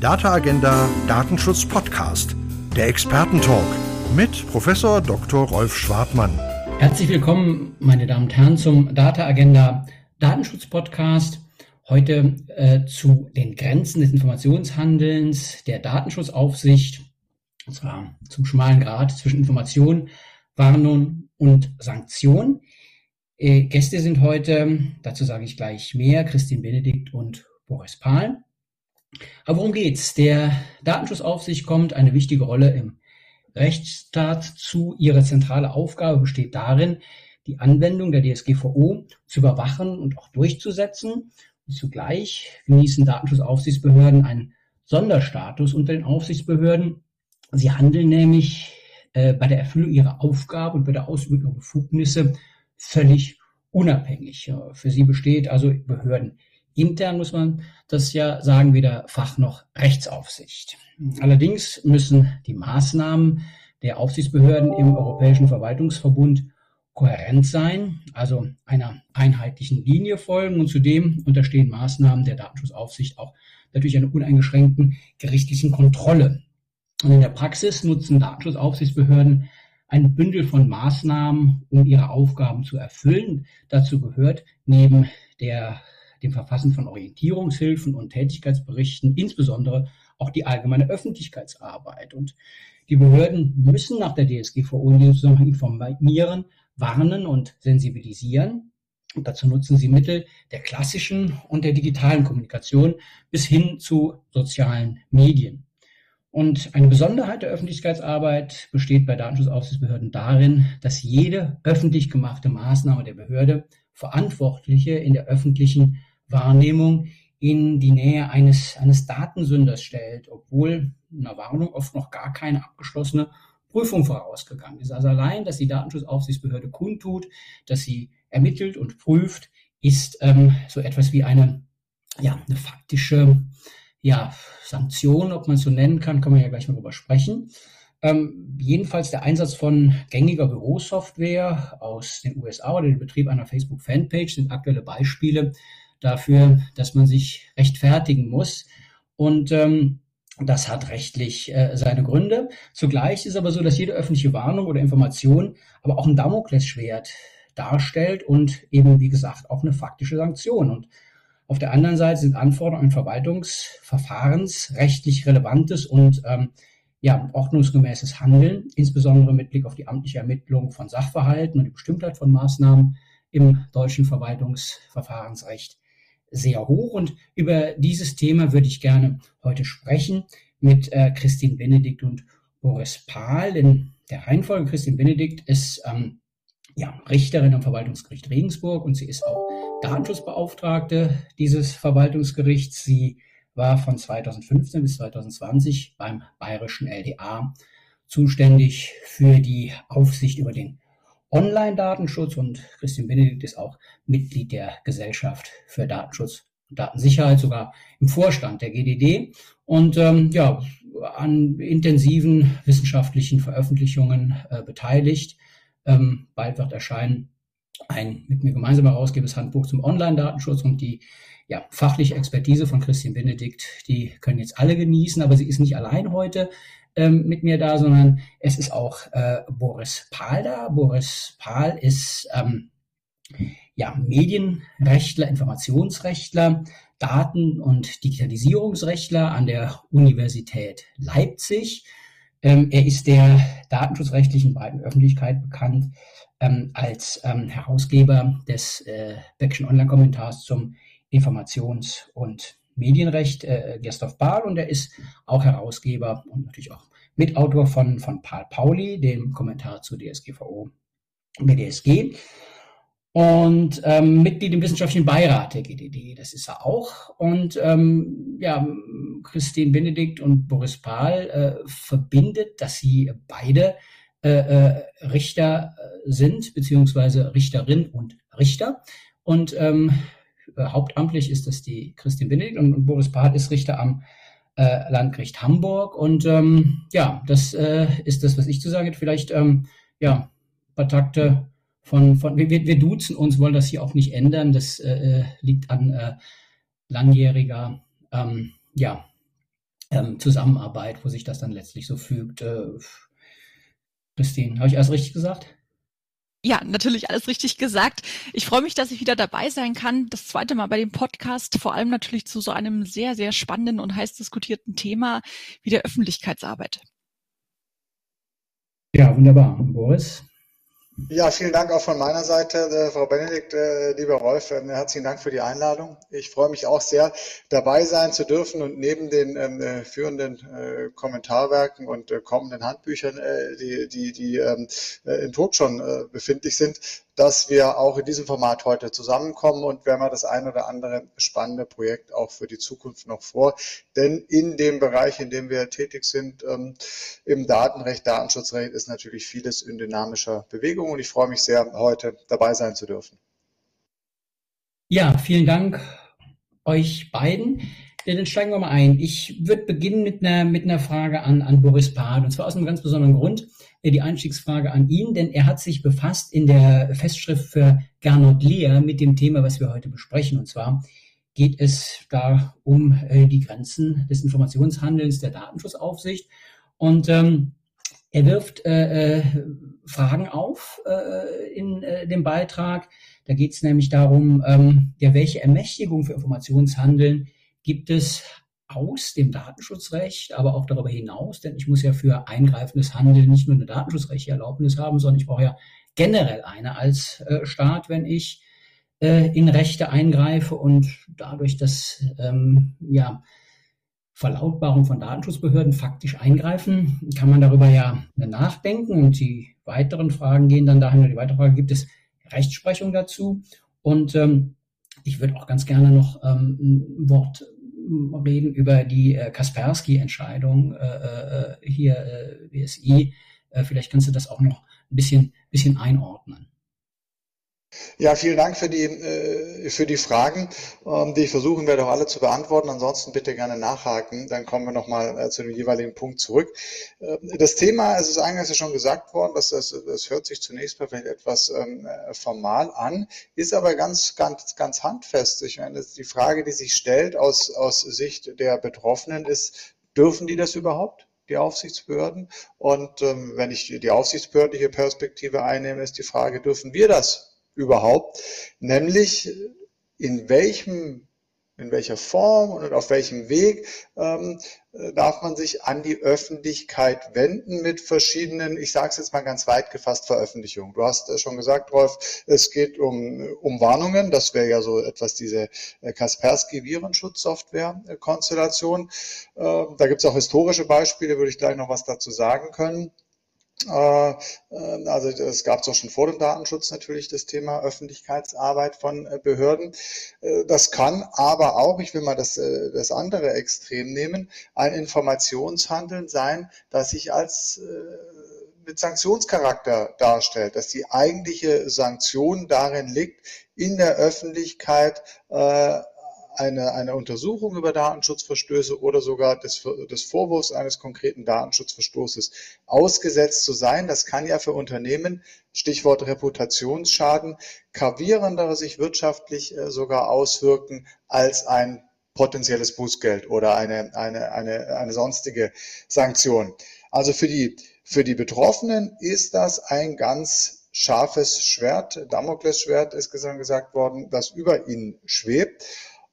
Data Agenda Datenschutz Podcast, der Expertentalk mit Professor Dr. Rolf Schwartmann. Herzlich willkommen, meine Damen und Herren, zum Data Agenda Datenschutz Podcast. Heute äh, zu den Grenzen des Informationshandelns, der Datenschutzaufsicht, und zwar zum schmalen Grad zwischen Information, Warnung und Sanktion. Äh, Gäste sind heute, dazu sage ich gleich mehr, Christine Benedikt und Boris Pahl. Aber worum geht's? Der Datenschutzaufsicht kommt eine wichtige Rolle im Rechtsstaat zu. Ihre zentrale Aufgabe besteht darin, die Anwendung der DSGVO zu überwachen und auch durchzusetzen. Und zugleich genießen Datenschutzaufsichtsbehörden einen Sonderstatus unter den Aufsichtsbehörden. Sie handeln nämlich äh, bei der Erfüllung ihrer Aufgabe und bei der Ausübung ihrer Befugnisse völlig unabhängig. Für sie besteht also Behörden Intern muss man das ja sagen, weder Fach noch Rechtsaufsicht. Allerdings müssen die Maßnahmen der Aufsichtsbehörden im Europäischen Verwaltungsverbund kohärent sein, also einer einheitlichen Linie folgen und zudem unterstehen Maßnahmen der Datenschutzaufsicht auch natürlich einer uneingeschränkten gerichtlichen Kontrolle. Und in der Praxis nutzen Datenschutzaufsichtsbehörden ein Bündel von Maßnahmen, um ihre Aufgaben zu erfüllen. Dazu gehört neben der dem Verfassen von Orientierungshilfen und Tätigkeitsberichten, insbesondere auch die allgemeine Öffentlichkeitsarbeit. Und die Behörden müssen nach der DSGVO in diesem Zusammenhang informieren, warnen und sensibilisieren. Und dazu nutzen sie Mittel der klassischen und der digitalen Kommunikation bis hin zu sozialen Medien. Und eine Besonderheit der Öffentlichkeitsarbeit besteht bei Datenschutzaufsichtsbehörden darin, dass jede öffentlich gemachte Maßnahme der Behörde Verantwortliche in der öffentlichen Wahrnehmung in die Nähe eines, eines Datensünders stellt, obwohl einer Warnung oft noch gar keine abgeschlossene Prüfung vorausgegangen ist. Also allein, dass die Datenschutzaufsichtsbehörde kundtut, dass sie ermittelt und prüft, ist ähm, so etwas wie eine, ja, eine faktische ja, Sanktion, ob man es so nennen kann, kann man ja gleich mal drüber sprechen. Ähm, jedenfalls der Einsatz von gängiger Bürosoftware aus den USA oder der Betrieb einer Facebook-Fanpage sind aktuelle Beispiele, dafür, dass man sich rechtfertigen muss. Und ähm, das hat rechtlich äh, seine Gründe. Zugleich ist aber so, dass jede öffentliche Warnung oder Information aber auch ein Damoklesschwert darstellt und eben, wie gesagt, auch eine faktische Sanktion. Und auf der anderen Seite sind Anforderungen an Verwaltungsverfahrens rechtlich relevantes und ähm, ja, ordnungsgemäßes Handeln, insbesondere mit Blick auf die amtliche Ermittlung von Sachverhalten und die Bestimmtheit von Maßnahmen im deutschen Verwaltungsverfahrensrecht sehr hoch. Und über dieses Thema würde ich gerne heute sprechen mit äh, Christine Benedikt und Boris Pahl. In der Reihenfolge Christine Benedikt ist ähm, ja, Richterin am Verwaltungsgericht Regensburg und sie ist auch Datenschutzbeauftragte dieses Verwaltungsgerichts. Sie war von 2015 bis 2020 beim bayerischen LDA zuständig für die Aufsicht über den Online-Datenschutz und Christian Benedikt ist auch Mitglied der Gesellschaft für Datenschutz und Datensicherheit, sogar im Vorstand der GDD und ähm, ja, an intensiven wissenschaftlichen Veröffentlichungen äh, beteiligt. Ähm, bald wird erscheinen ein mit mir gemeinsam herausgebendes Handbuch zum Online-Datenschutz und die ja, fachliche Expertise von Christian Benedikt, die können jetzt alle genießen, aber sie ist nicht allein heute ähm, mit mir da, sondern es ist auch äh, Boris Pahl da. Boris Pahl ist ähm, ja, Medienrechtler, Informationsrechtler, Daten- und Digitalisierungsrechtler an der Universität Leipzig. Ähm, er ist der datenschutzrechtlichen breiten Öffentlichkeit bekannt ähm, als ähm, Herausgeber des äh, Beckschen Online-Kommentars zum Informations- und Medienrecht, äh, Gersthoff Bahl, und er ist auch Herausgeber und natürlich auch Mitautor von, von Paul Pauli, dem Kommentar zur DSGVO BDSG. Und ähm, Mitglied im wissenschaftlichen Beirat der GDD, das ist er auch. Und ähm, ja, Christine Benedikt und Boris Pahl äh, verbindet, dass sie beide äh, äh, Richter äh, sind, beziehungsweise Richterin und Richter. Und ähm, äh, hauptamtlich ist das die Christine Benedikt und, und Boris Part ist Richter am äh, Landgericht Hamburg. Und ähm, ja, das äh, ist das, was ich zu sagen hätte. Vielleicht, ähm, ja, paar Takte von, von wir, wir duzen uns, wollen das hier auch nicht ändern. Das äh, äh liegt an äh, langjähriger, ähm, ja, ähm, Zusammenarbeit, wo sich das dann letztlich so fügt. Äh, Christine, habe ich alles richtig gesagt? Ja, natürlich alles richtig gesagt. Ich freue mich, dass ich wieder dabei sein kann. Das zweite Mal bei dem Podcast, vor allem natürlich zu so einem sehr, sehr spannenden und heiß diskutierten Thema wie der Öffentlichkeitsarbeit. Ja, wunderbar. Boris? Ja, vielen Dank auch von meiner Seite, äh, Frau Benedikt, äh, lieber Rolf. Äh, herzlichen Dank für die Einladung. Ich freue mich auch sehr, dabei sein zu dürfen und neben den ähm, äh, führenden äh, Kommentarwerken und äh, kommenden Handbüchern, die, die, die ähm, im Druck schon befindlich sind, dass wir auch in diesem Format heute zusammenkommen und wir haben das ein oder andere spannende Projekt auch für die Zukunft noch vor. Denn in dem Bereich, in dem wir tätig sind, ähm, im Datenrecht, Datenschutzrecht, ist natürlich vieles in dynamischer Bewegung und ich freue mich sehr, heute dabei sein zu dürfen. Ja, vielen Dank euch beiden. Dann steigen wir mal ein. Ich würde beginnen mit einer, mit einer Frage an, an Boris Pad, und zwar aus einem ganz besonderen Grund die Einstiegsfrage an ihn, denn er hat sich befasst in der Festschrift für Gernot Lehr mit dem Thema, was wir heute besprechen. Und zwar geht es da um äh, die Grenzen des Informationshandelns der Datenschutzaufsicht. Und ähm, er wirft äh, äh, Fragen auf äh, in äh, dem Beitrag. Da geht es nämlich darum, ähm, ja, welche Ermächtigung für Informationshandeln gibt es aus dem Datenschutzrecht, aber auch darüber hinaus, denn ich muss ja für eingreifendes Handeln nicht nur eine datenschutzrechtliche Erlaubnis haben, sondern ich brauche ja generell eine als äh, Staat, wenn ich äh, in Rechte eingreife und dadurch das ähm, ja, Verlautbarung von Datenschutzbehörden faktisch eingreifen, kann man darüber ja nachdenken und die weiteren Fragen gehen dann dahin, die weitere Frage, gibt es Rechtsprechung dazu? Und ähm, ich würde auch ganz gerne noch ähm, ein Wort reden über die äh, Kaspersky-Entscheidung äh, äh, hier äh, BSI. Äh, vielleicht kannst du das auch noch ein bisschen, bisschen einordnen. Ja, vielen Dank für die, äh, für die Fragen, ähm, die ich versuchen werde, auch alle zu beantworten. Ansonsten bitte gerne nachhaken, dann kommen wir nochmal äh, zu dem jeweiligen Punkt zurück. Ähm, das Thema, es ist eingangs ja schon gesagt worden, dass das, das hört sich zunächst mal vielleicht etwas ähm, formal an, ist aber ganz, ganz, ganz handfest. Ich meine, die Frage, die sich stellt aus, aus Sicht der Betroffenen ist, dürfen die das überhaupt? die Aufsichtsbehörden. Und ähm, wenn ich die aufsichtsbehördliche Perspektive einnehme, ist die Frage, dürfen wir das überhaupt, nämlich in welchem in welcher Form und auf welchem Weg ähm, darf man sich an die Öffentlichkeit wenden mit verschiedenen, ich sage es jetzt mal ganz weit gefasst, Veröffentlichungen. Du hast äh, schon gesagt, Rolf, es geht um, um Warnungen. Das wäre ja so etwas diese äh, Kaspersky-Virenschutzsoftware-Konstellation. Äh, da gibt es auch historische Beispiele, würde ich gleich noch was dazu sagen können. Äh, äh, also es gab es auch schon vor dem Datenschutz natürlich das Thema Öffentlichkeitsarbeit von äh, Behörden. Das kann aber auch, ich will mal das, das andere Extrem nehmen, ein Informationshandeln sein, das sich als mit Sanktionscharakter darstellt, dass die eigentliche Sanktion darin liegt, in der Öffentlichkeit eine, eine Untersuchung über Datenschutzverstöße oder sogar des, des Vorwurfs eines konkreten Datenschutzverstoßes ausgesetzt zu sein. Das kann ja für Unternehmen, Stichwort Reputationsschaden, gravierender sich wirtschaftlich äh, sogar auswirken als ein potenzielles Bußgeld oder eine, eine, eine, eine sonstige Sanktion. Also für die, für die Betroffenen ist das ein ganz scharfes Schwert, Damoklesschwert ist gesagt worden, das über ihnen schwebt.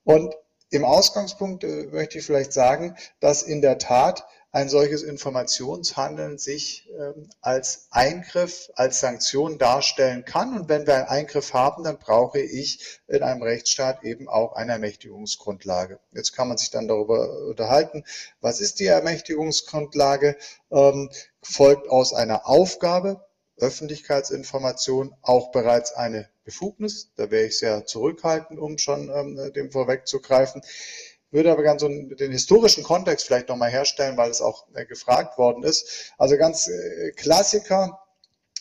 Und im Ausgangspunkt äh, möchte ich vielleicht sagen, dass in der Tat ein solches Informationshandeln sich ähm, als Eingriff, als Sanktion darstellen kann. Und wenn wir einen Eingriff haben, dann brauche ich in einem Rechtsstaat eben auch eine Ermächtigungsgrundlage. Jetzt kann man sich dann darüber unterhalten, was ist die Ermächtigungsgrundlage? Ähm, folgt aus einer Aufgabe, Öffentlichkeitsinformation auch bereits eine Befugnis. Da wäre ich sehr zurückhaltend, um schon ähm, dem vorwegzugreifen. Würde aber ganz so den historischen Kontext vielleicht nochmal herstellen, weil es auch äh, gefragt worden ist. Also ganz äh, Klassiker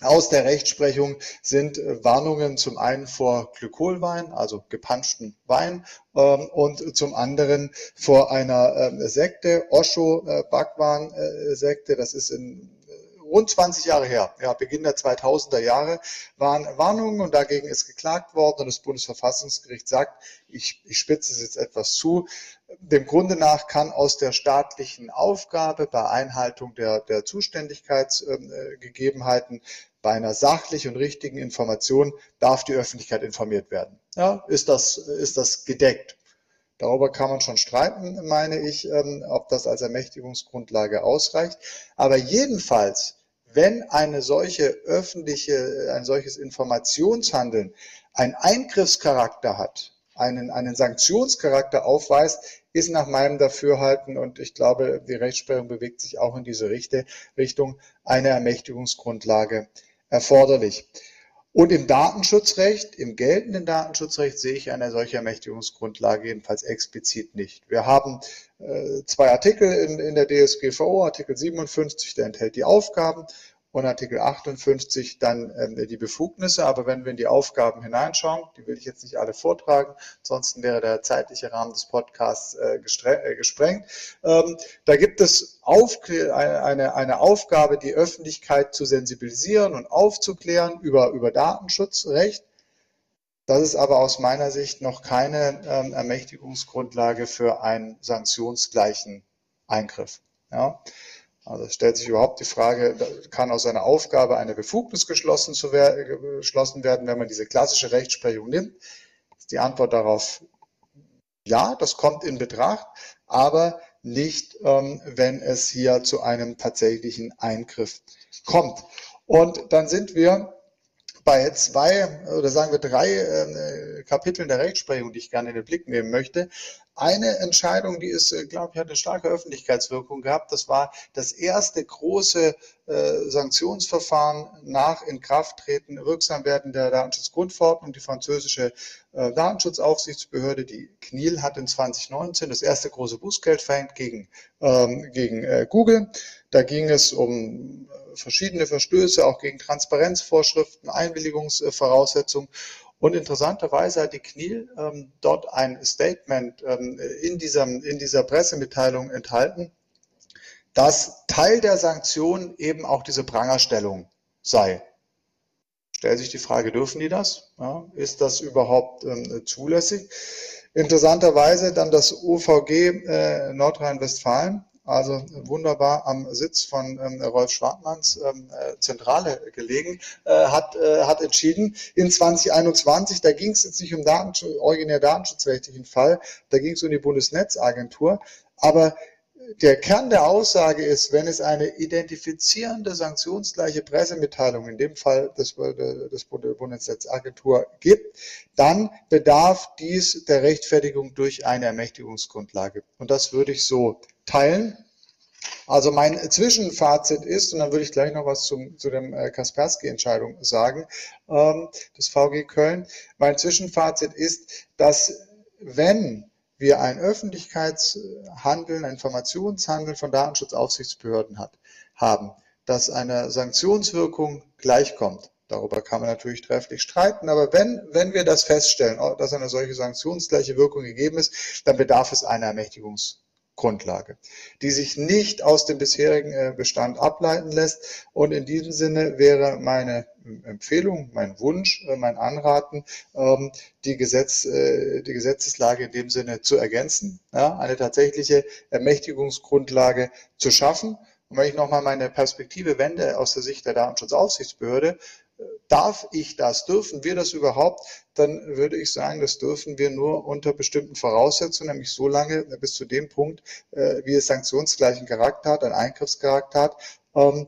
aus der Rechtsprechung sind äh, Warnungen zum einen vor Glykolwein, also gepanschten Wein, ähm, und zum anderen vor einer ähm, Sekte, Osho äh, Bhagwan äh, Sekte. Das ist in rund 20 Jahre her, ja, Beginn der 2000er Jahre, waren Warnungen und dagegen ist geklagt worden und das Bundesverfassungsgericht sagt, ich, ich spitze es jetzt etwas zu, dem Grunde nach kann aus der staatlichen Aufgabe bei Einhaltung der, der Zuständigkeitsgegebenheiten bei einer sachlich und richtigen Information darf die Öffentlichkeit informiert werden. Ja, ist das, ist das gedeckt? Darüber kann man schon streiten, meine ich, ähm, ob das als Ermächtigungsgrundlage ausreicht. Aber jedenfalls, wenn eine solche öffentliche, ein solches Informationshandeln einen Eingriffscharakter hat, einen, einen Sanktionscharakter aufweist, ist nach meinem Dafürhalten, und ich glaube, die Rechtsprechung bewegt sich auch in diese Richtung, eine Ermächtigungsgrundlage erforderlich. Und im Datenschutzrecht, im geltenden Datenschutzrecht sehe ich eine solche Ermächtigungsgrundlage jedenfalls explizit nicht. Wir haben äh, zwei Artikel in, in der DSGVO, Artikel 57, der enthält die Aufgaben und Artikel 58 dann ähm, die Befugnisse. Aber wenn wir in die Aufgaben hineinschauen, die will ich jetzt nicht alle vortragen, ansonsten wäre der zeitliche Rahmen des Podcasts äh, äh, gesprengt. Ähm, da gibt es eine, Aufgabe, die Öffentlichkeit zu sensibilisieren und aufzuklären über, über Datenschutzrecht. Das ist aber aus meiner Sicht noch keine ähm, Ermächtigungsgrundlage für einen sanktionsgleichen Eingriff. Ja. Also es stellt sich überhaupt die Frage, kann aus einer Aufgabe eine Befugnis geschlossen, werden, geschlossen werden, wenn man diese klassische Rechtsprechung nimmt? Ist die Antwort darauf ja, das kommt in Betracht, aber nicht, ähm, wenn es hier zu einem tatsächlichen Eingriff kommt. Und dann sind wir bei zwei oder sagen wir drei äh, Kapiteln der Rechtsprechung, die ich gerne in den Blick nehmen möchte. Eine Entscheidung, die ist, äh, glaube ich, hat eine starke Öffentlichkeitswirkung gehabt. Das war das erste große äh, Sanktionsverfahren nach Inkrafttreten, Wirksamwerden der Datenschutzgrundverordnung. Die französische äh, Datenschutzaufsichtsbehörde, die CNIL, hat in 2019 das erste große Bußgeld verhängt gegen, ähm, gegen äh, Google. Da ging es um äh, verschiedene Verstöße, auch gegen Transparenzvorschriften, Einwilligungsvoraussetzungen. Und interessanterweise hat die CNIL ähm, dort ein Statement ähm, in, diesem, in dieser Pressemitteilung enthalten, dass Teil der Sanktionen eben auch diese Prangerstellung sei. Stellt sich die Frage, dürfen die das? Ja, ist das überhaupt ähm, zulässig? Interessanterweise dann das OVG äh, Nordrhein-Westfalen also wunderbar am Sitz von ähm, Rolf Schwartmanns ähm, äh, Zentrale gelegen, äh, hat, äh, hat entschieden, in 2021, da ging es jetzt nicht um Datenschutz, originär datenschutzrechtlichen Fall, da ging es um die Bundesnetzagentur, aber der Kern der Aussage ist, wenn es eine identifizierende sanktionsgleiche Pressemitteilung, in dem Fall des, des Bundesnetzagentur gibt, dann bedarf dies der Rechtfertigung durch eine Ermächtigungsgrundlage. Und das würde ich so teilen. Also mein Zwischenfazit ist, und dann würde ich gleich noch was zum, zu dem äh, Kaspersky-Entscheidung sagen, ähm, des VG Köln. Mein Zwischenfazit ist, dass wenn wir ein Öffentlichkeitshandeln, ein Informationshandeln von Datenschutzaufsichtsbehörden hat, haben, dass eine Sanktionswirkung gleichkommt. Darüber kann man natürlich trefflich streiten, aber wenn, wenn wir das feststellen, dass eine solche sanktionsgleiche Wirkung gegeben ist, dann bedarf es einer Ermächtigungs Grundlage, die sich nicht aus dem bisherigen äh, Bestand ableiten lässt. Und in diesem Sinne wäre meine Empfehlung, mein Wunsch, äh, mein Anraten, ähm, die, Gesetz, äh, die Gesetzeslage in dem Sinne zu ergänzen, eine tatsächliche Ermächtigungsgrundlage zu schaffen. Und wenn ich nochmal meine Perspektive wende aus der Sicht der Datenschutzaufsichtsbehörde, darf ich das, dürfen wir das überhaupt, dann würde ich sagen, das dürfen wir nur unter bestimmten Voraussetzungen, nämlich so lange bis zu dem Punkt, äh, wie es sanktionsgleichen Charakter hat, einen Eingriffscharakter hat. Ähm,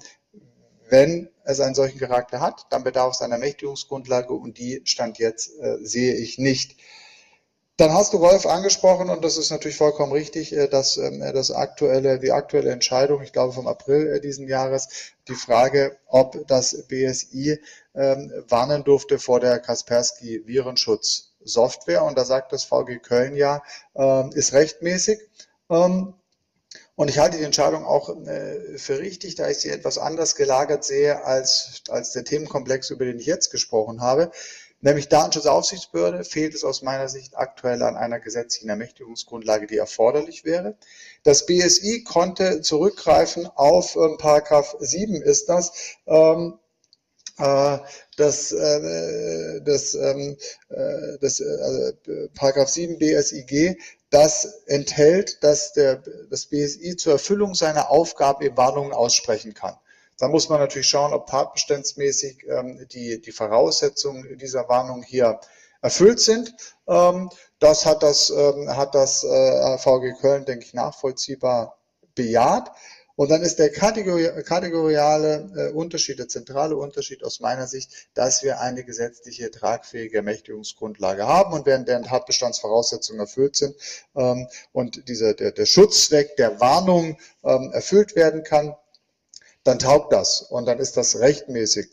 wenn es einen solchen Charakter hat, dann bedarf es einer Ermächtigungsgrundlage und die Stand jetzt äh, sehe ich nicht. Dann hast du Rolf angesprochen und das ist natürlich vollkommen richtig, äh, dass ähm, das aktuelle, die aktuelle Entscheidung, ich glaube vom April äh, diesen Jahres, die Frage, ob das BSI ähm, warnen durfte vor der Kaspersky Virenschutz Software und da sagt das VG Köln ja, ähm, ist rechtmäßig. und ich halte die Entscheidung auch äh, für richtig, da ich sie etwas anders gelagert sehe als, als der Themenkomplex, über den ich jetzt gesprochen habe. Nämlich Datenschutzaufsichtsbehörde, fehlt es aus meiner Sicht aktuell an einer gesetzlichen Ermächtigungsgrundlage, die erforderlich wäre. Das BSI konnte zurückgreifen auf äh, Paragraph 7 ist das, ähm, äh, das, äh, das, ähm, äh, das äh, Paragraph 7 BSIG, das enthält, dass der, das BSI zur Erfüllung seiner Aufgabe Warnungen aussprechen kann. Da muss man natürlich schauen, ob tatbestandsmäßig ähm, die, die Voraussetzungen dieser Warnung hier erfüllt sind. Ähm, das hat das, ähm, hat das äh, VG Köln, denke ich, nachvollziehbar bejaht. Und dann ist der Kategori kategoriale äh, Unterschied, der zentrale Unterschied aus meiner Sicht, dass wir eine gesetzliche tragfähige Ermächtigungsgrundlage haben und während deren Tatbestandsvoraussetzungen erfüllt sind und dieser, der, der Schutzzweck der Warnung erfüllt werden kann, dann taugt das und dann ist das rechtmäßig.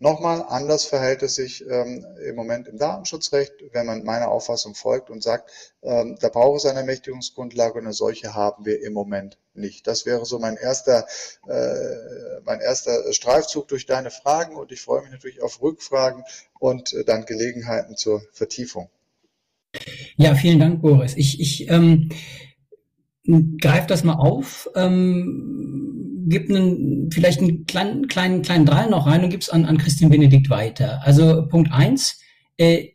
Nochmal, anders verhält es sich ähm, im Moment im Datenschutzrecht, wenn man meiner Auffassung folgt und sagt, ähm, da braucht es eine Ermächtigungsgrundlage und eine solche haben wir im Moment nicht. Das wäre so mein erster, äh, mein erster Streifzug durch deine Fragen und ich freue mich natürlich auf Rückfragen und äh, dann Gelegenheiten zur Vertiefung. Ja, vielen Dank, Boris. Ich, ich ähm, greife das mal auf. Ähm, gibt einen, vielleicht einen kleinen, kleinen, kleinen Drall noch rein und gibt's an, an Christian Benedikt weiter. Also Punkt eins, äh,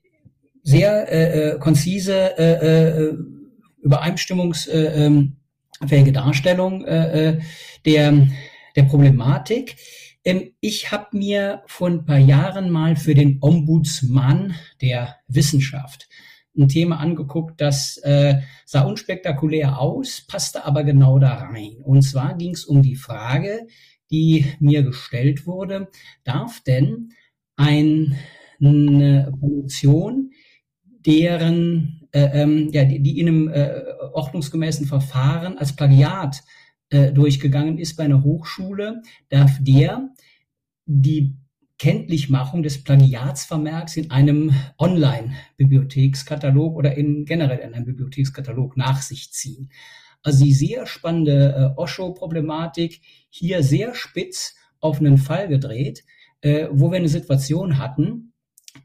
sehr äh, äh konzise äh, äh, übereinstimmungsfähige Darstellung äh, äh, der, der Problematik. Ähm, ich habe mir vor ein paar Jahren mal für den Ombudsmann der Wissenschaft ein Thema angeguckt, das äh, sah unspektakulär aus, passte aber genau da rein. Und zwar ging es um die Frage, die mir gestellt wurde, darf denn ein, eine Produktion, deren, äh, ähm, ja, die, die in einem äh, ordnungsgemäßen Verfahren als Plagiat äh, durchgegangen ist bei einer Hochschule, darf der die Kenntlichmachung des Plagiatsvermerks in einem Online-Bibliothekskatalog oder in generell in einem Bibliothekskatalog nach sich ziehen. Also die sehr spannende äh, Osho-Problematik hier sehr spitz auf einen Fall gedreht, äh, wo wir eine Situation hatten,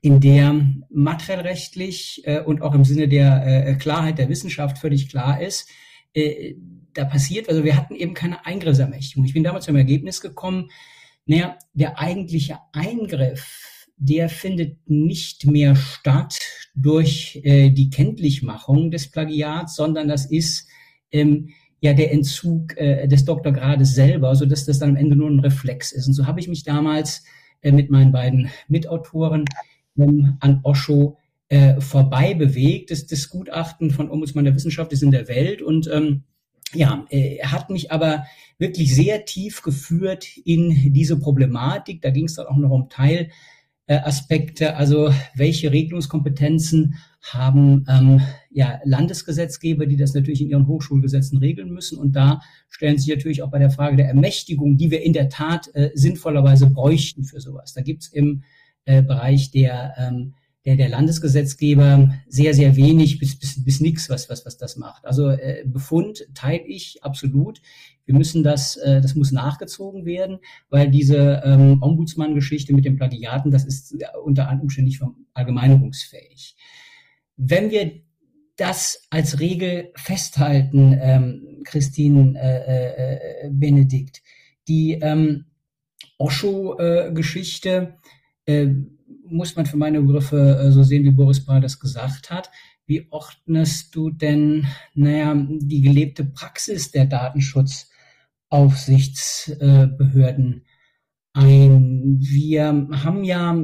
in der materiellrechtlich äh, und auch im Sinne der äh, Klarheit der Wissenschaft völlig klar ist, äh, da passiert, also wir hatten eben keine Eingriffsermächtigung. Ich bin damals zum Ergebnis gekommen, naja, der eigentliche Eingriff, der findet nicht mehr statt durch äh, die Kenntlichmachung des Plagiats, sondern das ist ähm, ja der Entzug äh, des Doktorgrades selber, so dass das dann am Ende nur ein Reflex ist. Und so habe ich mich damals äh, mit meinen beiden Mitautoren ähm, an Osho äh, vorbei bewegt. Das, das Gutachten von Ombudsmann der Wissenschaft ist in der Welt und ähm, ja, äh, hat mich aber wirklich sehr tief geführt in diese Problematik. Da ging es dann auch noch um Teilaspekte, also welche Regelungskompetenzen haben ähm, ja, Landesgesetzgeber, die das natürlich in ihren Hochschulgesetzen regeln müssen. Und da stellen sich natürlich auch bei der Frage der Ermächtigung, die wir in der Tat äh, sinnvollerweise bräuchten für sowas. Da gibt's im äh, Bereich der ähm, der, der Landesgesetzgeber sehr, sehr wenig bis, bis, bis nichts, was, was, was das macht. Also äh, Befund teile ich absolut. Wir müssen das, äh, das muss nachgezogen werden, weil diese ähm, Ombudsmann-Geschichte mit den Plagiaten, das ist unter Umständen nicht allgemeinerungsfähig. Wenn wir das als Regel festhalten, ähm, Christine äh, äh, Benedikt, die ähm, Osho-Geschichte, äh, muss man für meine Begriffe äh, so sehen, wie Boris Bahr das gesagt hat. Wie ordnest du denn, naja, die gelebte Praxis der Datenschutzaufsichtsbehörden ein? Wir haben ja,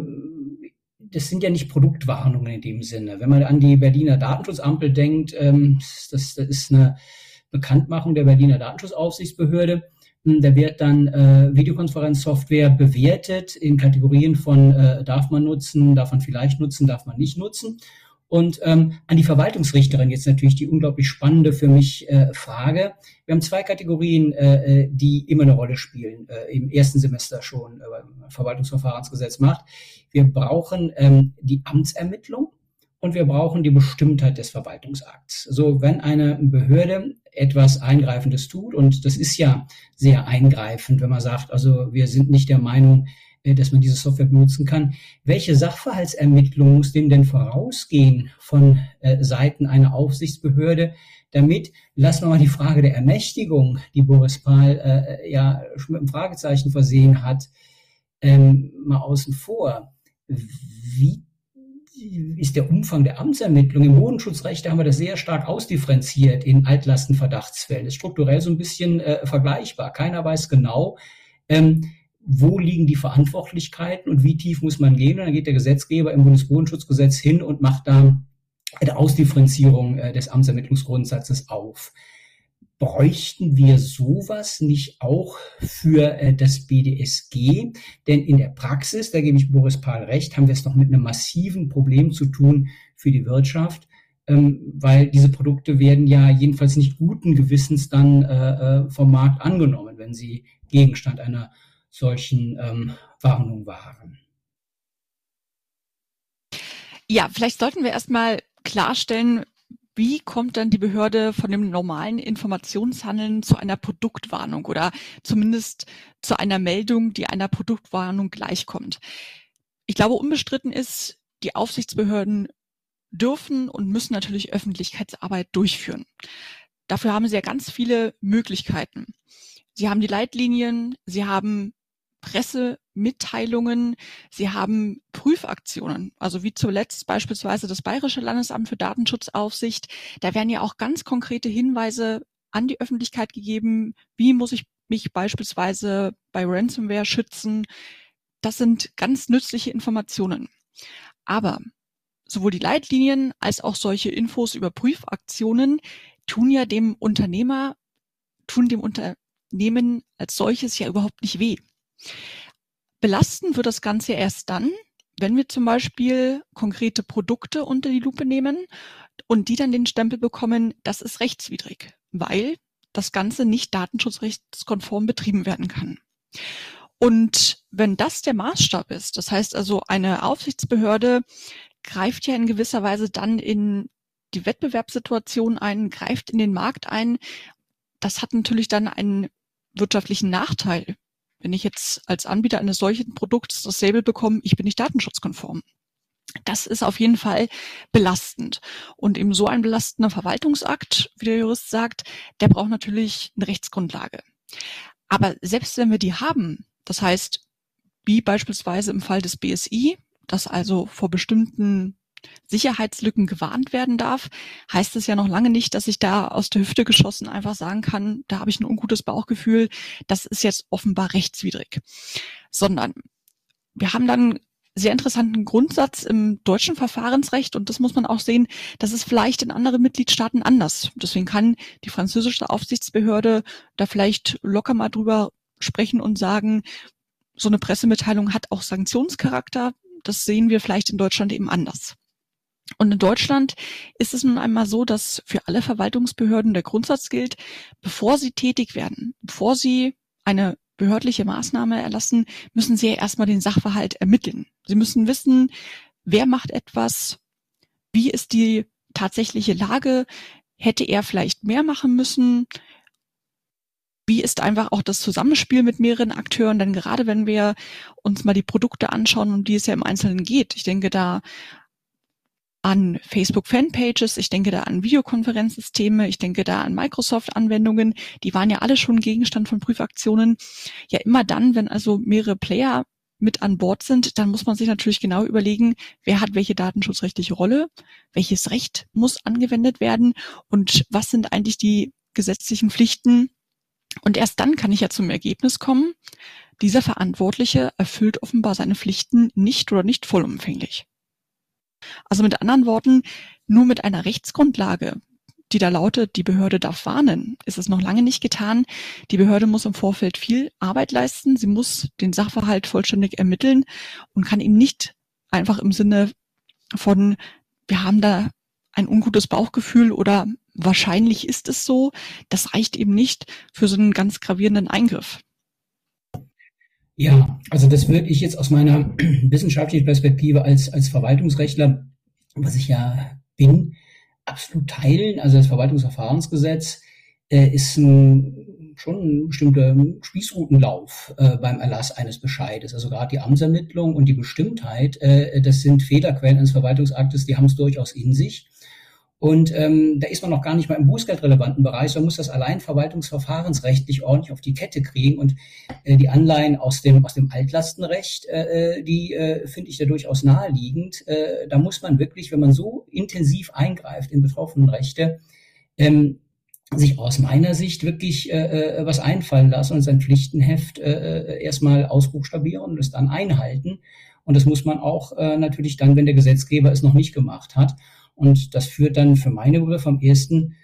das sind ja nicht Produktwarnungen in dem Sinne. Wenn man an die Berliner Datenschutzampel denkt, ähm, das, das ist eine Bekanntmachung der Berliner Datenschutzaufsichtsbehörde da wird dann äh, Videokonferenzsoftware bewertet in Kategorien von äh, darf man nutzen, darf man vielleicht nutzen, darf man nicht nutzen. Und ähm, an die Verwaltungsrichterin jetzt natürlich die unglaublich spannende für mich äh, Frage. Wir haben zwei Kategorien, äh, äh die immer eine Rolle spielen, äh, im ersten Semester schon äh, Verwaltungsverfahrensgesetz macht. Wir brauchen ähm, die Amtsermittlung und wir brauchen die Bestimmtheit des Verwaltungsakts. So, wenn eine Behörde etwas Eingreifendes tut, und das ist ja sehr eingreifend, wenn man sagt, also wir sind nicht der Meinung, äh, dass man diese Software benutzen kann. Welche Sachverhaltsermittlung muss dem denn vorausgehen von äh, Seiten einer Aufsichtsbehörde, damit, lassen wir mal die Frage der Ermächtigung, die Boris Pahl äh, ja schon mit einem Fragezeichen versehen hat, ähm, mal außen vor. Wie ist der Umfang der Amtsermittlung. Im Bodenschutzrecht haben wir das sehr stark ausdifferenziert in Altlastenverdachtsfällen. Ist strukturell so ein bisschen äh, vergleichbar. Keiner weiß genau, ähm, wo liegen die Verantwortlichkeiten und wie tief muss man gehen. Und dann geht der Gesetzgeber im Bundesbodenschutzgesetz hin und macht da eine Ausdifferenzierung äh, des Amtsermittlungsgrundsatzes auf bräuchten wir sowas nicht auch für äh, das BDSG? Denn in der Praxis, da gebe ich Boris Pahl recht, haben wir es noch mit einem massiven Problem zu tun für die Wirtschaft, ähm, weil diese Produkte werden ja jedenfalls nicht guten Gewissens dann äh, äh vom Markt angenommen, wenn sie Gegenstand einer solchen ähm, Warnung waren. Ja, vielleicht sollten wir erstmal klarstellen, wie kommt dann die Behörde von dem normalen Informationshandeln zu einer Produktwarnung oder zumindest zu einer Meldung, die einer Produktwarnung gleichkommt? Ich glaube, unbestritten ist, die Aufsichtsbehörden dürfen und müssen natürlich Öffentlichkeitsarbeit durchführen. Dafür haben sie ja ganz viele Möglichkeiten. Sie haben die Leitlinien, sie haben Pressemitteilungen, sie haben Prüfaktionen, also wie zuletzt beispielsweise das Bayerische Landesamt für Datenschutzaufsicht. Da werden ja auch ganz konkrete Hinweise an die Öffentlichkeit gegeben, wie muss ich mich beispielsweise bei Ransomware schützen. Das sind ganz nützliche Informationen. Aber sowohl die Leitlinien als auch solche Infos über Prüfaktionen tun ja dem Unternehmer, tun dem Unternehmen als solches ja überhaupt nicht weh. Belasten wird das Ganze erst dann, wenn wir zum Beispiel konkrete Produkte unter die Lupe nehmen und die dann den Stempel bekommen, das ist rechtswidrig, weil das Ganze nicht datenschutzrechtskonform betrieben werden kann. Und wenn das der Maßstab ist, das heißt also eine Aufsichtsbehörde greift ja in gewisser Weise dann in die Wettbewerbssituation ein, greift in den Markt ein, das hat natürlich dann einen wirtschaftlichen Nachteil wenn ich jetzt als Anbieter eines solchen Produkts das Label bekomme, ich bin nicht datenschutzkonform. Das ist auf jeden Fall belastend. Und eben so ein belastender Verwaltungsakt, wie der Jurist sagt, der braucht natürlich eine Rechtsgrundlage. Aber selbst wenn wir die haben, das heißt, wie beispielsweise im Fall des BSI, das also vor bestimmten Sicherheitslücken gewarnt werden darf, heißt es ja noch lange nicht, dass ich da aus der Hüfte geschossen einfach sagen kann, da habe ich ein ungutes Bauchgefühl, das ist jetzt offenbar rechtswidrig. Sondern wir haben dann sehr interessanten Grundsatz im deutschen Verfahrensrecht und das muss man auch sehen, das ist vielleicht in anderen Mitgliedstaaten anders. Deswegen kann die französische Aufsichtsbehörde da vielleicht locker mal drüber sprechen und sagen, so eine Pressemitteilung hat auch Sanktionscharakter. Das sehen wir vielleicht in Deutschland eben anders. Und in Deutschland ist es nun einmal so, dass für alle Verwaltungsbehörden der Grundsatz gilt, bevor sie tätig werden, bevor sie eine behördliche Maßnahme erlassen, müssen sie ja erstmal den Sachverhalt ermitteln. Sie müssen wissen, wer macht etwas, wie ist die tatsächliche Lage, hätte er vielleicht mehr machen müssen, wie ist einfach auch das Zusammenspiel mit mehreren Akteuren, denn gerade wenn wir uns mal die Produkte anschauen, um die es ja im Einzelnen geht, ich denke da an Facebook-Fanpages, ich denke da an Videokonferenzsysteme, ich denke da an Microsoft-Anwendungen, die waren ja alle schon Gegenstand von Prüfaktionen. Ja, immer dann, wenn also mehrere Player mit an Bord sind, dann muss man sich natürlich genau überlegen, wer hat welche datenschutzrechtliche Rolle, welches Recht muss angewendet werden und was sind eigentlich die gesetzlichen Pflichten. Und erst dann kann ich ja zum Ergebnis kommen, dieser Verantwortliche erfüllt offenbar seine Pflichten nicht oder nicht vollumfänglich. Also mit anderen Worten, nur mit einer Rechtsgrundlage, die da lautet, die Behörde darf warnen, ist es noch lange nicht getan. Die Behörde muss im Vorfeld viel Arbeit leisten. Sie muss den Sachverhalt vollständig ermitteln und kann ihn nicht einfach im Sinne von, wir haben da ein ungutes Bauchgefühl oder wahrscheinlich ist es so. Das reicht eben nicht für so einen ganz gravierenden Eingriff. Ja, also das würde ich jetzt aus meiner wissenschaftlichen Perspektive als, als Verwaltungsrechtler, was ich ja bin, absolut teilen. Also das Verwaltungsverfahrensgesetz äh, ist ein schon ein bestimmter Spießrutenlauf äh, beim Erlass eines Bescheides. Also gerade die Amtsermittlung und die Bestimmtheit, äh, das sind Fehlerquellen eines Verwaltungsaktes, die haben es durchaus in sich. Und ähm, da ist man noch gar nicht mal im bußgeldrelevanten Bereich, man muss das allein verwaltungsverfahrensrechtlich ordentlich auf die Kette kriegen. Und äh, die Anleihen aus dem, aus dem Altlastenrecht, äh, die äh, finde ich da durchaus naheliegend. Äh, da muss man wirklich, wenn man so intensiv eingreift in betroffenen Rechte, ähm, sich aus meiner Sicht wirklich äh, äh was einfallen lassen und sein Pflichtenheft äh, äh, erstmal ausbuchstabieren und es dann einhalten. Und das muss man auch äh, natürlich dann, wenn der Gesetzgeber es noch nicht gemacht hat. Und das führt dann für meine Begriffe am ersten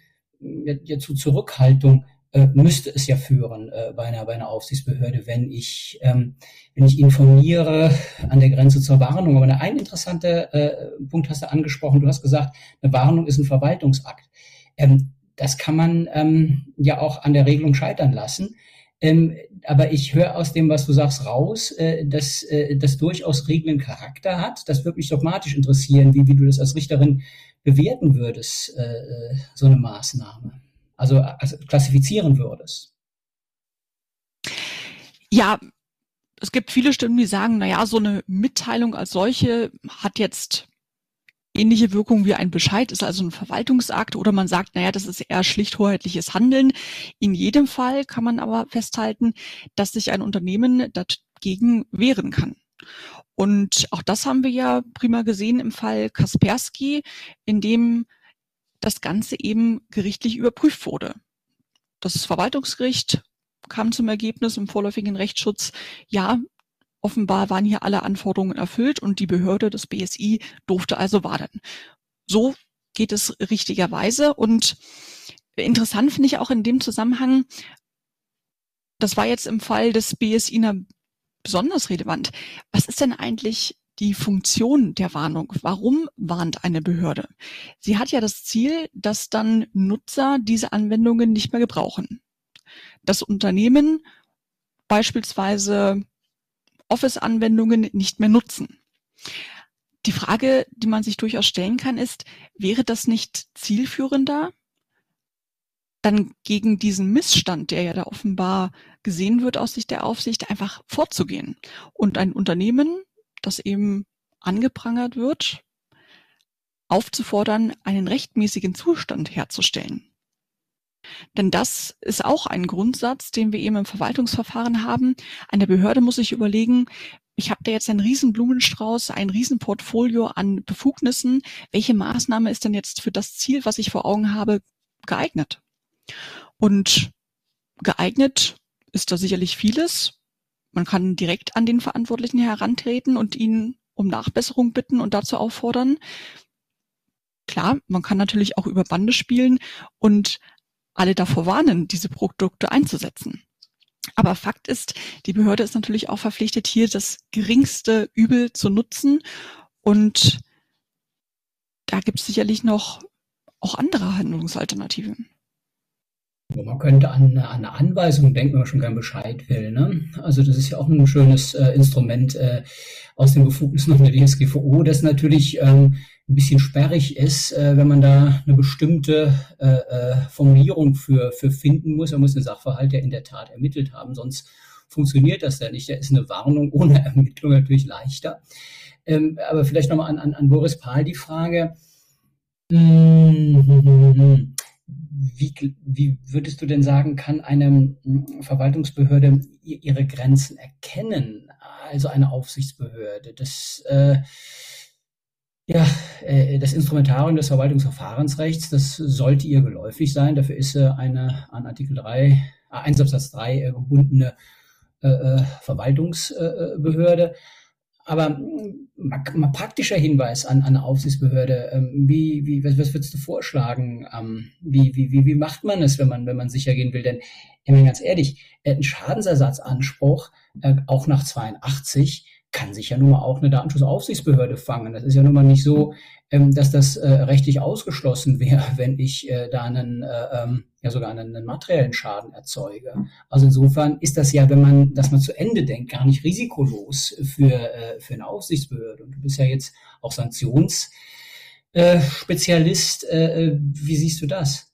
ja, ja, zu Zurückhaltung äh, müsste es ja führen äh, bei, einer, bei einer Aufsichtsbehörde, wenn ich, ähm, wenn ich informiere an der Grenze zur Warnung. Aber ein interessanter äh, Punkt hast du angesprochen. Du hast gesagt, eine Warnung ist ein Verwaltungsakt. Ähm, das kann man ähm, ja auch an der Regelung scheitern lassen. Ähm, aber ich höre aus dem, was du sagst, raus, äh, dass äh, das durchaus regelnden Charakter hat, das wirklich dogmatisch interessieren, wie, wie du das als Richterin bewerten würdest, äh, äh, so eine Maßnahme. Also, also klassifizieren würdest. Ja, es gibt viele Stimmen, die sagen, na ja, so eine Mitteilung als solche hat jetzt ähnliche Wirkung wie ein Bescheid, ist also ein Verwaltungsakt oder man sagt, naja, das ist eher schlicht hoheitliches Handeln. In jedem Fall kann man aber festhalten, dass sich ein Unternehmen dagegen wehren kann. Und auch das haben wir ja prima gesehen im Fall Kaspersky, in dem das Ganze eben gerichtlich überprüft wurde. Das Verwaltungsgericht kam zum Ergebnis im vorläufigen Rechtsschutz, ja, Offenbar waren hier alle Anforderungen erfüllt und die Behörde des BSI durfte also warten. So geht es richtigerweise und interessant finde ich auch in dem Zusammenhang, das war jetzt im Fall des BSI besonders relevant. Was ist denn eigentlich die Funktion der Warnung? Warum warnt eine Behörde? Sie hat ja das Ziel, dass dann Nutzer diese Anwendungen nicht mehr gebrauchen. Das Unternehmen beispielsweise Office-Anwendungen nicht mehr nutzen. Die Frage, die man sich durchaus stellen kann, ist, wäre das nicht zielführender, dann gegen diesen Missstand, der ja da offenbar gesehen wird aus Sicht der Aufsicht, einfach vorzugehen und ein Unternehmen, das eben angeprangert wird, aufzufordern, einen rechtmäßigen Zustand herzustellen. Denn das ist auch ein Grundsatz, den wir eben im Verwaltungsverfahren haben. Eine Behörde muss sich überlegen, ich habe da jetzt einen riesen Blumenstrauß, ein riesen Portfolio an Befugnissen. Welche Maßnahme ist denn jetzt für das Ziel, was ich vor Augen habe, geeignet? Und geeignet ist da sicherlich vieles. Man kann direkt an den Verantwortlichen herantreten und ihn um Nachbesserung bitten und dazu auffordern. Klar, man kann natürlich auch über Bande spielen und alle davor warnen, diese Produkte einzusetzen. Aber Fakt ist, die Behörde ist natürlich auch verpflichtet, hier das geringste Übel zu nutzen. Und da gibt es sicherlich noch auch andere Handlungsalternativen. Man könnte an, an eine Anweisung denken, wenn man schon gern Bescheid will. Ne? Also das ist ja auch ein schönes äh, Instrument äh, aus den Befugnissen der DSGVO, das natürlich ähm, ein bisschen sperrig ist, äh, wenn man da eine bestimmte äh, äh, Formulierung für, für finden muss. Man muss den Sachverhalt ja in der Tat ermittelt haben, sonst funktioniert das ja nicht. Da ist eine Warnung ohne Ermittlung natürlich leichter. Ähm, aber vielleicht nochmal an, an, an Boris Pahl die Frage. Mmh, wie, wie würdest du denn sagen, kann eine hm, Verwaltungsbehörde ihre Grenzen erkennen? Also eine Aufsichtsbehörde. Das, äh, ja, äh, das Instrumentarium des Verwaltungsverfahrensrechts, das sollte ihr geläufig sein. Dafür ist sie eine an Artikel 3, äh, 1 Absatz 3 äh, gebundene äh, äh Verwaltungsbehörde. Aber mal praktischer Hinweis an, an eine Aufsichtsbehörde. Ähm, wie, wie, was, was würdest du vorschlagen? Ähm, wie, wie, wie, wie macht man es, wenn man, wenn man sicher gehen will? Denn, ich meine ganz ehrlich, äh, ein Schadensersatzanspruch, äh, auch nach 82, kann sich ja nun mal auch eine Datenschutzaufsichtsbehörde fangen. Das ist ja nun mal nicht so, ähm, dass das äh, rechtlich ausgeschlossen wäre, wenn ich äh, da einen, äh, ähm, ja sogar einen, einen, materiellen Schaden erzeuge. Also insofern ist das ja, wenn man das mal zu Ende denkt, gar nicht risikolos für, äh, für eine Aufsichtsbehörde. Und du bist ja jetzt auch Sanktionsspezialist. Äh, äh, wie siehst du das?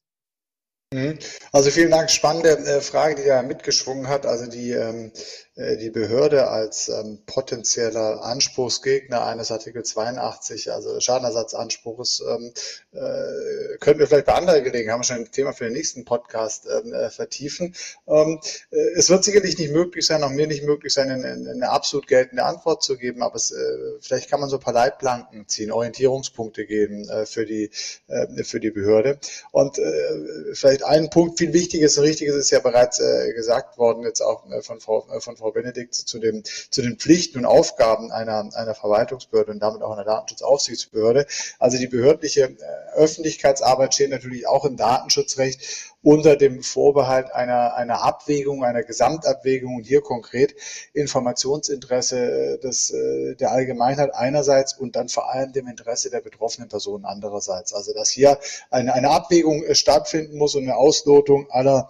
Mhm. Also vielen Dank, spannende Frage, die da mitgeschwungen hat. Also die, ähm, äh, die Behörde als ähm, potenzieller Anspruchsgegner eines Artikel 82, also Schadenersatzanspruchs, ähm, äh, könnten wir vielleicht bei anderer Gelegenheit, haben wir schon ein Thema für den nächsten Podcast ähm, äh, vertiefen. Ähm, äh, es wird sicherlich nicht möglich sein, auch mir nicht möglich sein, eine, eine absolut geltende Antwort zu geben, aber es, äh, vielleicht kann man so ein paar Leitplanken ziehen, Orientierungspunkte geben äh, für, die, äh, für die Behörde. Und äh, vielleicht ein Punkt, viel Wichtiges und Richtiges ist ja bereits äh, gesagt worden, jetzt auch äh, von Frau, äh, von Frau Frau Benedikt zu, dem, zu den Pflichten und Aufgaben einer, einer Verwaltungsbehörde und damit auch einer Datenschutzaufsichtsbehörde. Also die behördliche äh, Öffentlichkeitsarbeit steht natürlich auch im Datenschutzrecht unter dem Vorbehalt einer, einer Abwägung, einer Gesamtabwägung und hier konkret Informationsinteresse äh, des, äh, der Allgemeinheit einerseits und dann vor allem dem Interesse der betroffenen Personen andererseits. Also dass hier eine, eine Abwägung stattfinden muss und eine Auslotung aller